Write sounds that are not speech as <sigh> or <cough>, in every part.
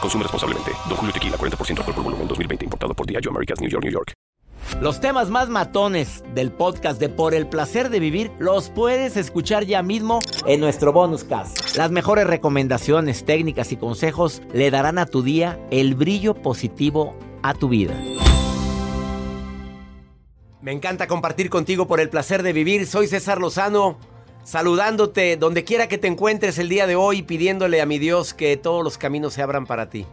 Consume responsablemente. Don Julio Tequila, 40% alcohol por volumen, 2020. Importado por Diageo Americas, New York, New York. Los temas más matones del podcast de Por el Placer de Vivir los puedes escuchar ya mismo en nuestro bonus cast. Las mejores recomendaciones, técnicas y consejos le darán a tu día el brillo positivo a tu vida. Me encanta compartir contigo por el placer de vivir. Soy César Lozano, saludándote donde quiera que te encuentres el día de hoy, pidiéndole a mi Dios que todos los caminos se abran para ti.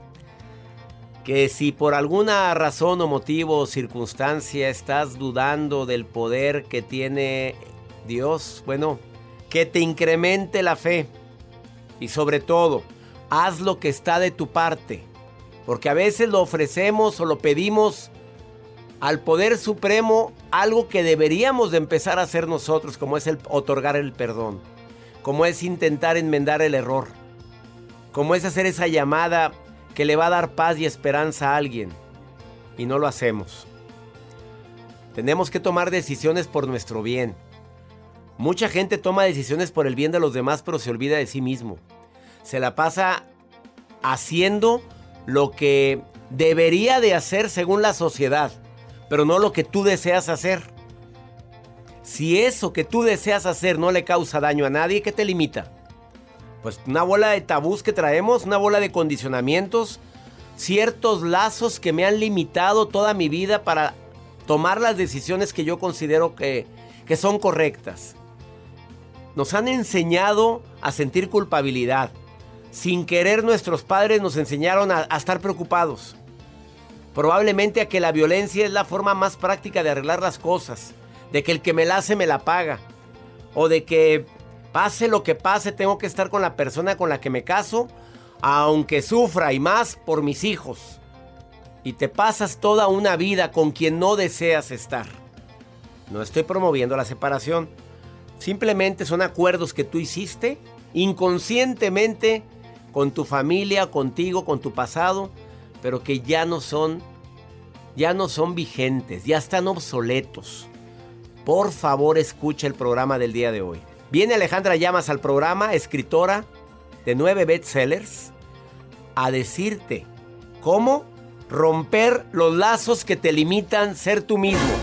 Que si por alguna razón o motivo o circunstancia estás dudando del poder que tiene Dios, bueno, que te incremente la fe. Y sobre todo, haz lo que está de tu parte. Porque a veces lo ofrecemos o lo pedimos al poder supremo algo que deberíamos de empezar a hacer nosotros, como es el otorgar el perdón, como es intentar enmendar el error, como es hacer esa llamada que le va a dar paz y esperanza a alguien y no lo hacemos. Tenemos que tomar decisiones por nuestro bien. Mucha gente toma decisiones por el bien de los demás pero se olvida de sí mismo. Se la pasa haciendo lo que debería de hacer según la sociedad, pero no lo que tú deseas hacer. Si eso que tú deseas hacer no le causa daño a nadie, ¿qué te limita? Pues una bola de tabús que traemos, una bola de condicionamientos, ciertos lazos que me han limitado toda mi vida para tomar las decisiones que yo considero que, que son correctas. Nos han enseñado a sentir culpabilidad. Sin querer nuestros padres nos enseñaron a, a estar preocupados. Probablemente a que la violencia es la forma más práctica de arreglar las cosas. De que el que me la hace me la paga. O de que pase lo que pase tengo que estar con la persona con la que me caso. Aunque sufra y más por mis hijos. Y te pasas toda una vida con quien no deseas estar. No estoy promoviendo la separación. Simplemente son acuerdos que tú hiciste inconscientemente con tu familia, contigo, con tu pasado, pero que ya no son ya no son vigentes, ya están obsoletos. Por favor, escucha el programa del día de hoy. Viene Alejandra Llamas al programa, escritora de nueve bestsellers, a decirte cómo romper los lazos que te limitan ser tú mismo.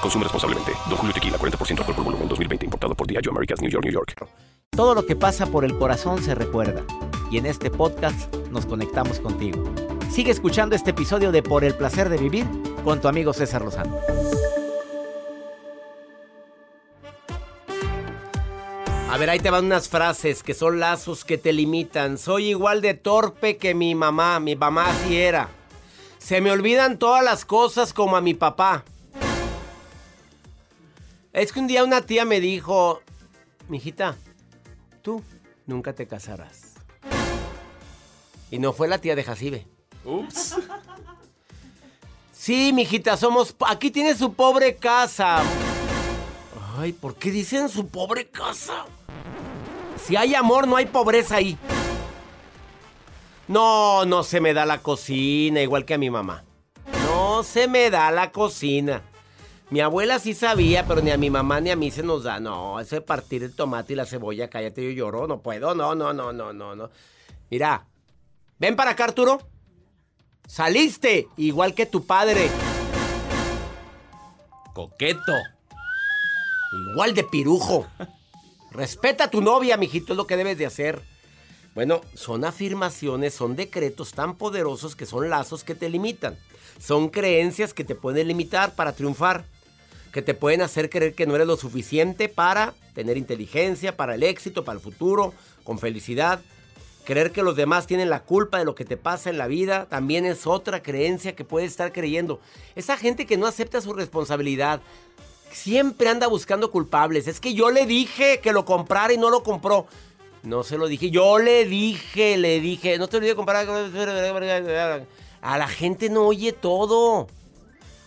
Consume responsablemente. Don Julio Tequila, 40% alcohol por volumen, 2020. Importado por Diageo Americas, New York, New York. Todo lo que pasa por el corazón se recuerda. Y en este podcast nos conectamos contigo. Sigue escuchando este episodio de Por el placer de vivir con tu amigo César Lozano. A ver, ahí te van unas frases que son lazos que te limitan. Soy igual de torpe que mi mamá. Mi mamá así era. Se me olvidan todas las cosas como a mi papá. Es que un día una tía me dijo, mijita, tú nunca te casarás. Y no fue la tía de Jacibe. Ups. Sí, mijita, somos... Aquí tiene su pobre casa. Ay, ¿por qué dicen su pobre casa? Si hay amor, no hay pobreza ahí. No, no se me da la cocina, igual que a mi mamá. No se me da la cocina. Mi abuela sí sabía, pero ni a mi mamá ni a mí se nos da. No, ese partir el tomate y la cebolla, cállate, yo lloro, no puedo, no, no, no, no, no, no. Mira, ven para acá, Arturo. Saliste, igual que tu padre. Coqueto. Igual de pirujo. Respeta a tu novia, mijito, es lo que debes de hacer. Bueno, son afirmaciones, son decretos tan poderosos que son lazos que te limitan. Son creencias que te pueden limitar para triunfar que te pueden hacer creer que no eres lo suficiente para tener inteligencia, para el éxito, para el futuro, con felicidad. Creer que los demás tienen la culpa de lo que te pasa en la vida también es otra creencia que puedes estar creyendo. Esa gente que no acepta su responsabilidad siempre anda buscando culpables. Es que yo le dije que lo comprara y no lo compró. No se lo dije, yo le dije, le dije, no te olvides comprar. A la gente no oye todo.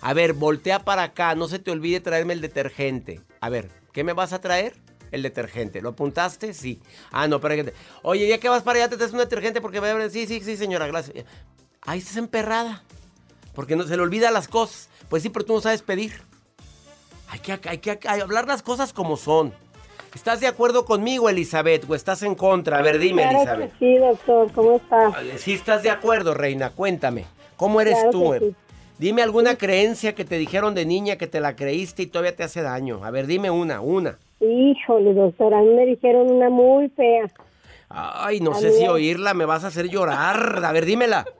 A ver, voltea para acá, no se te olvide traerme el detergente. A ver, ¿qué me vas a traer? El detergente. ¿Lo apuntaste? Sí. Ah, no, pero... Oye, ya que vas para allá, te traes un detergente porque... Sí, sí, sí, señora, gracias. Ahí estás emperrada. Porque no se le olvida las cosas. Pues sí, pero tú no sabes pedir. Hay que, hay que, hablar las cosas como son. ¿Estás de acuerdo conmigo, Elizabeth, o estás en contra? A ver, dime, Elizabeth. sí, doctor, ¿cómo estás? Sí, estás de acuerdo, reina, cuéntame. ¿Cómo eres tú? Dime alguna creencia que te dijeron de niña que te la creíste y todavía te hace daño. A ver, dime una, una. Híjole, doctora, a mí me dijeron una muy fea. Ay, no sé si oírla me vas a hacer llorar. A ver, dímela. <laughs>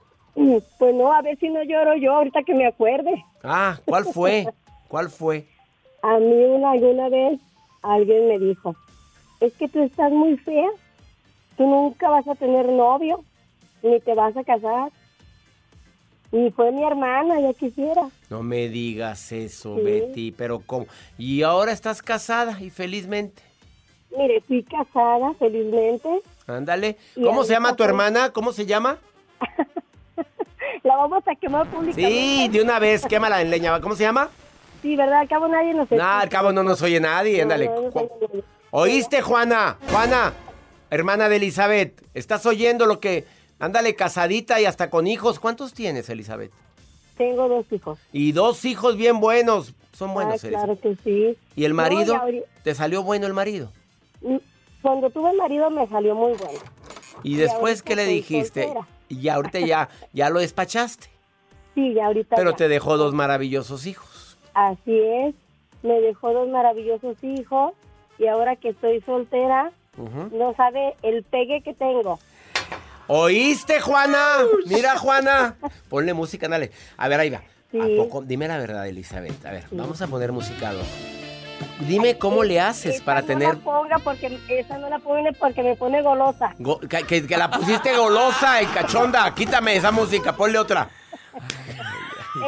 Pues no, a ver si no lloro yo ahorita que me acuerde. Ah, ¿cuál fue? <laughs> ¿Cuál fue? A mí una, alguna vez alguien me dijo, es que tú estás muy fea, tú nunca vas a tener novio, ni te vas a casar. Y fue mi hermana, ya quisiera. No me digas eso, Betty, pero ¿cómo? ¿Y ahora estás casada y felizmente? Mire, fui casada, felizmente. Ándale. ¿Cómo se llama tu hermana? ¿Cómo se llama? <laughs> la vamos a quemar públicamente. Sí, de una vez, quémala en leña. ¿Cómo se llama? Sí, ¿verdad? Al cabo nadie nos oye. al cabo no nos oye nadie, ándale. ¿Oíste, Juana? Juana, hermana de Elizabeth, ¿estás oyendo lo que Ándale, casadita y hasta con hijos. ¿Cuántos tienes, Elizabeth? Tengo dos hijos. Y dos hijos bien buenos. Son buenos, ah, Claro que sí. ¿Y el marido? ¿Te salió bueno el marido? Mm, cuando tuve el marido me salió muy bueno. ¿Y después qué le dijiste? Y ahorita ya, ya lo despachaste. <laughs> Sí, ya ahorita. Pero te dejó dos maravillosos hijos. Así es. Me dejó dos maravillosos hijos. Y ahora que estoy soltera, no sabe el pegue que tengo. ¿Oíste, Juana? Mira, Juana. Ponle música, dale. A ver, ahí va. ¿A poco? Dime la verdad, Elizabeth. A ver, vamos a poner musicado. Dime cómo le haces para tener. No la ponga porque esa no la pone porque me pone golosa. que, la pusiste golosa y cachonda. Quítame esa música, ponle otra.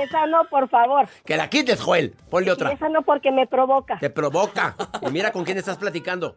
Esa no, por favor. Que la quites, Joel. Ponle otra. Esa no porque me provoca. Te provoca. Y mira con quién estás platicando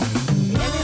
Everybody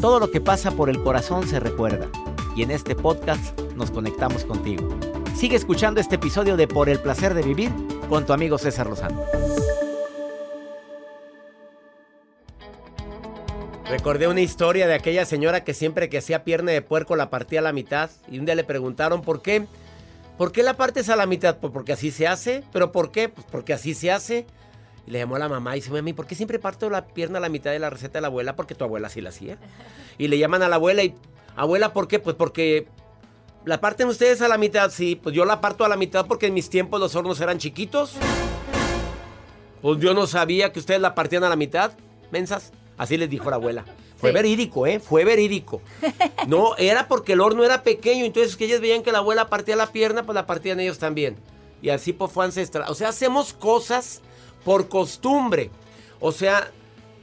Todo lo que pasa por el corazón se recuerda. Y en este podcast nos conectamos contigo. Sigue escuchando este episodio de Por el placer de vivir con tu amigo César Lozano. Recordé una historia de aquella señora que siempre que hacía pierna de puerco la partía a la mitad y un día le preguntaron por qué. ¿Por qué la partes a la mitad? Pues porque así se hace. ¿Pero por qué? Pues porque así se hace. Y le llamó a la mamá y dice, mami, ¿por qué siempre parto la pierna a la mitad de la receta de la abuela? Porque tu abuela así la hacía. <laughs> Y le llaman a la abuela y, abuela, ¿por qué? Pues porque la parten ustedes a la mitad. Sí, pues yo la parto a la mitad porque en mis tiempos los hornos eran chiquitos. Pues yo no sabía que ustedes la partían a la mitad, mensas. Así les dijo la abuela. <laughs> Fue verídico, ¿eh? Fue verídico. <laughs> No, era porque el horno era pequeño, entonces que ellos veían que la abuela partía la pierna, pues la partían ellos también. Y así pues fue ancestral. O sea, hacemos cosas por costumbre. O sea,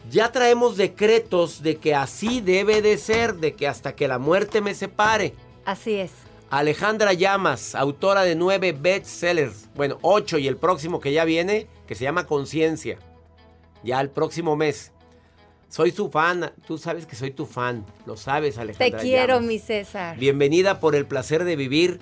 ya traemos decretos de que así debe de ser, de que hasta que la muerte me separe. Así es. Alejandra Llamas, autora de nueve bestsellers, bueno, ocho y el próximo que ya viene, que se llama Conciencia. Ya el próximo mes. Soy su fan, tú sabes que soy tu fan, lo sabes Alejandra. Te quiero, Llamas. mi César. Bienvenida por el placer de vivir.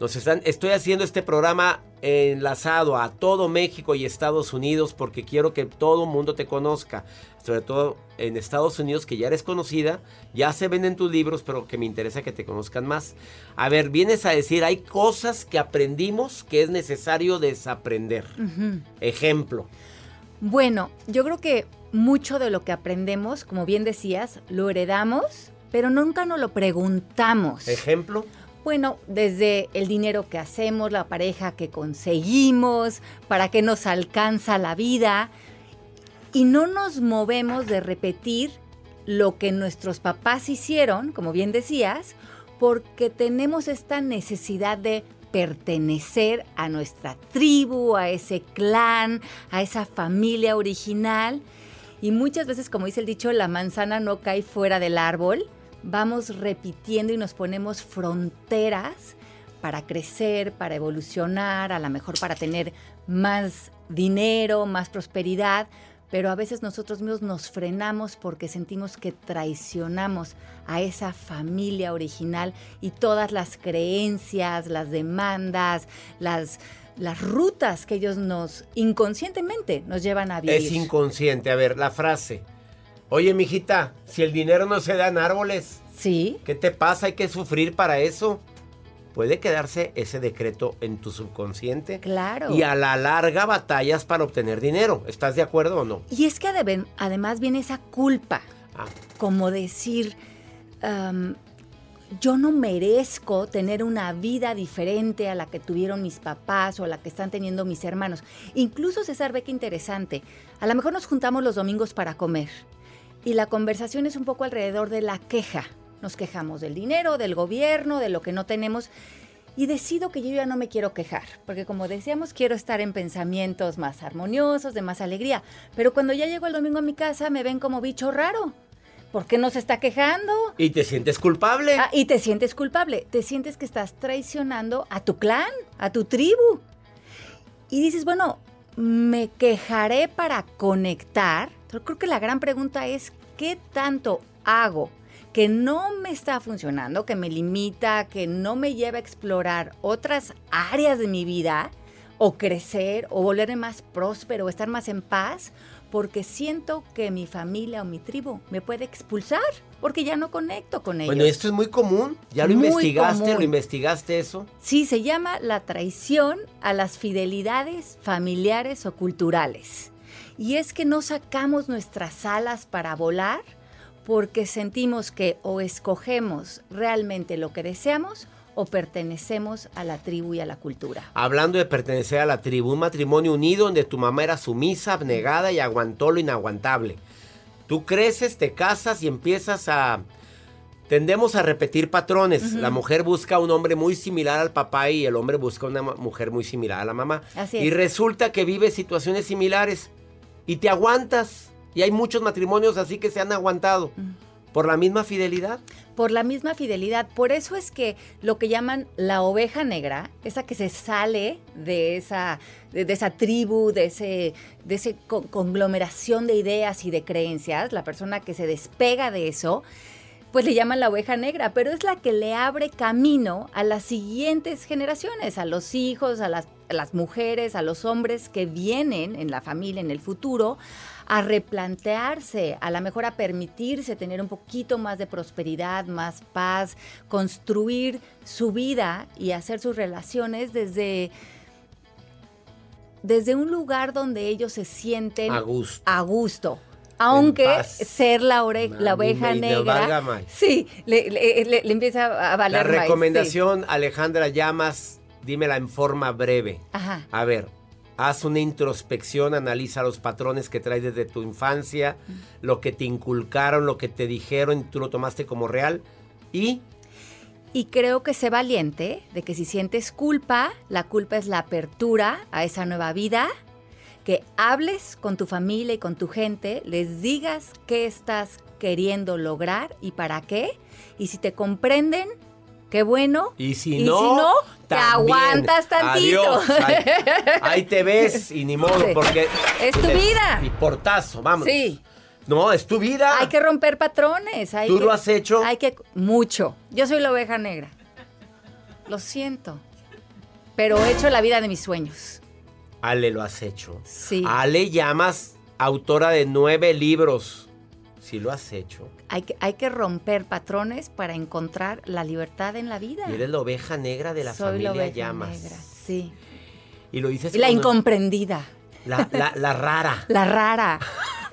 Nos están, estoy haciendo este programa enlazado a todo México y Estados Unidos porque quiero que todo el mundo te conozca. Sobre todo en Estados Unidos, que ya eres conocida, ya se venden tus libros, pero que me interesa que te conozcan más. A ver, vienes a decir, hay cosas que aprendimos que es necesario desaprender. Ejemplo. Bueno, yo creo que mucho de lo que aprendemos, como bien decías, lo heredamos, pero nunca nos lo preguntamos. Ejemplo. Bueno, desde el dinero que hacemos, la pareja que conseguimos, para qué nos alcanza la vida, y no nos movemos de repetir lo que nuestros papás hicieron, como bien decías, porque tenemos esta necesidad de pertenecer a nuestra tribu, a ese clan, a esa familia original. Y muchas veces, como dice el dicho, la manzana no cae fuera del árbol. Vamos repitiendo y nos ponemos fronteras para crecer, para evolucionar, a lo mejor para tener más dinero, más prosperidad, pero a veces nosotros mismos nos frenamos porque sentimos que traicionamos a esa familia original y todas las creencias, las demandas, las, las rutas que ellos nos inconscientemente nos llevan a vivir. Es inconsciente. A ver, la frase. Oye, mijita, si el dinero no se da en árboles, Sí, ¿qué te pasa? Hay que sufrir para eso. Puede quedarse ese decreto en tu subconsciente. claro. Y a la larga batallas para obtener dinero. ¿Estás de acuerdo o no? Y es que adem- además viene esa culpa, Ah, como decir, yo no merezco tener una vida diferente a la que tuvieron mis papás o a la que están teniendo mis hermanos. Incluso César ve que interesante. A lo mejor nos juntamos los domingos para comer y la conversación es un poco alrededor de la queja. Nos quejamos del dinero, del gobierno, de lo que no tenemos. Y decido que yo ya no me quiero quejar, porque como decíamos, quiero estar en pensamientos más armoniosos, de más alegría. Pero cuando ya llego el domingo a mi casa, me ven como bicho raro. ¿Por qué no se está quejando? ¿Y te sientes culpable? Ah, y te sientes culpable, te sientes que estás traicionando a tu clan, a tu tribu. Y dices, bueno, me quejaré para conectar. Pero creo que la gran pregunta es, ¿qué tanto hago que no me está funcionando, que me limita, que no me lleva a explorar otras áreas de mi vida? O crecer, o volverme más próspero, o estar más en paz, porque siento que mi familia o mi tribu me puede expulsar, porque ya no conecto con ellos. bueno, esto es muy común. ¿Ya lo Muy investigaste? común. ¿Lo investigaste eso? Sí, se llama la traición a las fidelidades familiares o culturales. Y es que no sacamos nuestras alas para volar porque sentimos que o escogemos realmente lo que deseamos o pertenecemos a la tribu y a la cultura. Hablando de pertenecer a la tribu, un matrimonio unido donde tu mamá era sumisa, abnegada y aguantó lo inaguantable. Tú creces, te casas y empiezas a... Tendemos a repetir patrones. La mujer busca un hombre muy similar al papá y el hombre busca una mu- mujer muy similar a la mamá. Así y es. resulta que vives situaciones similares y te aguantas. Y hay muchos matrimonios así que se han aguantado por la misma fidelidad. por la misma fidelidad. Por eso es que lo que llaman la oveja negra, esa que se sale de esa, de, de esa tribu, de ese, de ese co- conglomeración de ideas y de creencias, la persona que se despega de eso, pues le llaman la oveja negra, pero es la que le abre camino a las siguientes generaciones, a los hijos, a las, a las mujeres, a los hombres que vienen en la familia en el futuro, a replantearse, a lo mejor a permitirse tener un poquito más de prosperidad, más paz, construir su vida y hacer sus relaciones desde desde un lugar donde ellos se sienten A gusto. a gusto. Aunque ser la, ore- A la oveja negra, sí, le, le- le- le empieza a La valer más, sí. recomendación, Alejandra Llamas, dímela en forma breve. Ajá. A ver, haz una introspección, analiza los patrones que traes desde tu infancia, lo que te inculcaron, lo que te dijeron, tú lo tomaste como real y Y creo que sé valiente de que si sientes culpa, la culpa es la apertura a esa nueva vida, que hables con tu familia y con tu gente, les digas qué estás queriendo lograr y para qué, y si te comprenden, qué bueno. Y si Y no, si no, te aguantas tantito. Adiós. Ahí, <laughs> ahí te ves y ni modo, Sí. porque. Es tu vida. Y portazo, vamos. Sí. No, es tu vida. Hay que romper patrones. Hay ¿Tú que- lo has hecho? Hay que mucho. Yo soy la oveja negra. Lo siento. Pero he hecho la vida de mis sueños. Ale, lo has hecho. Sí. Ale Llamas, autora de nueve libros. Sí, lo has hecho. Hay que, hay que romper patrones para encontrar la libertad en la vida. Y eres la oveja negra de la Soy familia la oveja Llamas. negra, sí. Y lo dices Y la incomprendida, la, la- la rara, <laughs> la rara.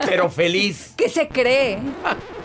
pero feliz. <laughs> ¿Qué se cree?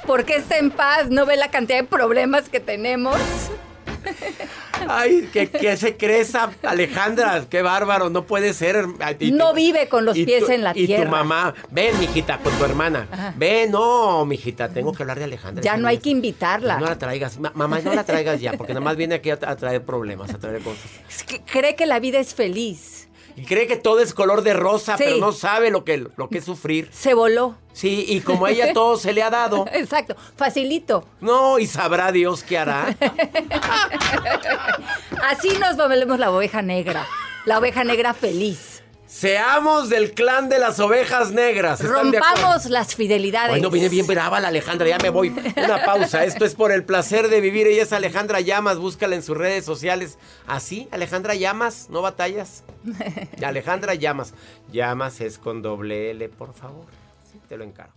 ¿Por qué está en paz? ¿No ve la cantidad de problemas que tenemos? <laughs> Ay, ¿qué, qué se cree esa Alejandra? Qué bárbaro, no puede ser. Y No tu- vive con los y pies tu- en la y tierra. tu mamá, ven, mijita, con tu hermana. Ajá. Ven, no, mijita, tengo que hablar de Alejandra. Ya no hay que invitarla. No la traigas. Ma- mamá, no la traigas ya, porque nada más viene aquí a, a traer problemas, a traer cosas. Es que cree que la vida es feliz. Y cree que todo es color de rosa, Sí. pero no sabe lo que, lo que es sufrir. Se voló. Sí, y como a ella <laughs> todo se le ha dado. Exacto. Facilito. No, y sabrá Dios qué hará. <laughs> Así nos volvemos la oveja negra. La oveja negra feliz. Seamos del clan de las ovejas negras. Rompamos las fidelidades. Bueno, viene bien brava la Alejandra, ya me voy. Una pausa. Esto es por el placer de vivir. Ella es Alejandra Llamas. Búscala en sus redes sociales. ¿Así? Alejandra Llamas, ¿no batallas? <laughs> Alejandra Llamas. Llamas es con doble L, por favor. Sí, te lo encargo.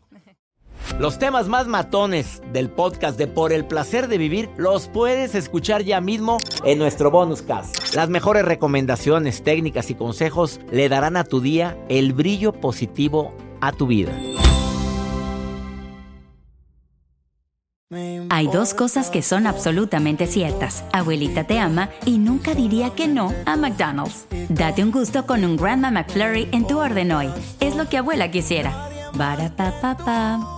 Los temas más matones del podcast de Por el placer de vivir los puedes escuchar ya mismo en nuestro bonus cast. Las mejores recomendaciones, técnicas y consejos le darán a tu día el brillo positivo a tu vida. Hay dos cosas que son absolutamente ciertas. Abuelita te ama y nunca diría que no a McDonald's. Date un gusto con un Grandma McFlurry en tu orden hoy. Es lo que abuela quisiera.